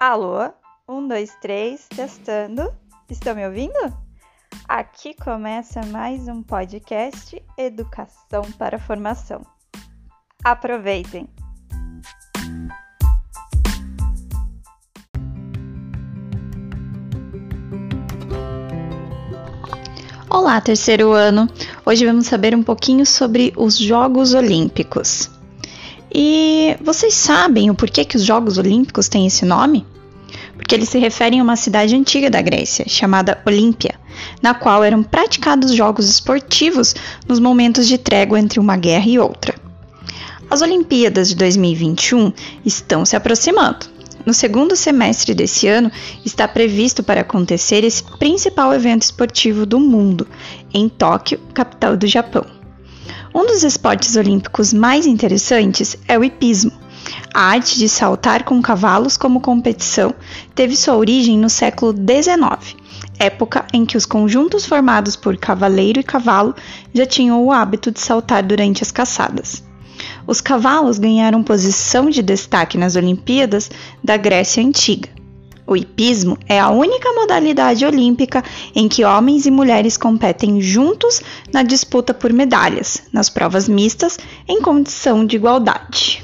Alô? Um, dois, três, testando. Estão me ouvindo? Aqui começa mais um podcast Educação para Formação. Aproveitem! Olá, terceiro ano! Hoje vamos saber um pouquinho sobre os Jogos Olímpicos. E vocês sabem o porquê que os Jogos Olímpicos têm esse nome? Porque eles se referem a uma cidade antiga da Grécia, chamada Olímpia, na qual eram praticados jogos esportivos nos momentos de trégua entre uma guerra e outra. As Olimpíadas de 2021 estão se aproximando. No segundo semestre desse ano, está previsto para acontecer esse principal evento esportivo do mundo, em Tóquio, capital do Japão. Um dos esportes olímpicos mais interessantes é o hipismo. A arte de saltar com cavalos como competição teve sua origem no século XIX, época em que os conjuntos formados por cavaleiro e cavalo já tinham o hábito de saltar durante as caçadas. Os cavalos ganharam posição de destaque nas Olimpíadas da Grécia Antiga. O hipismo é a única modalidade olímpica em que homens e mulheres competem juntos na disputa por medalhas, nas provas mistas, em condição de igualdade.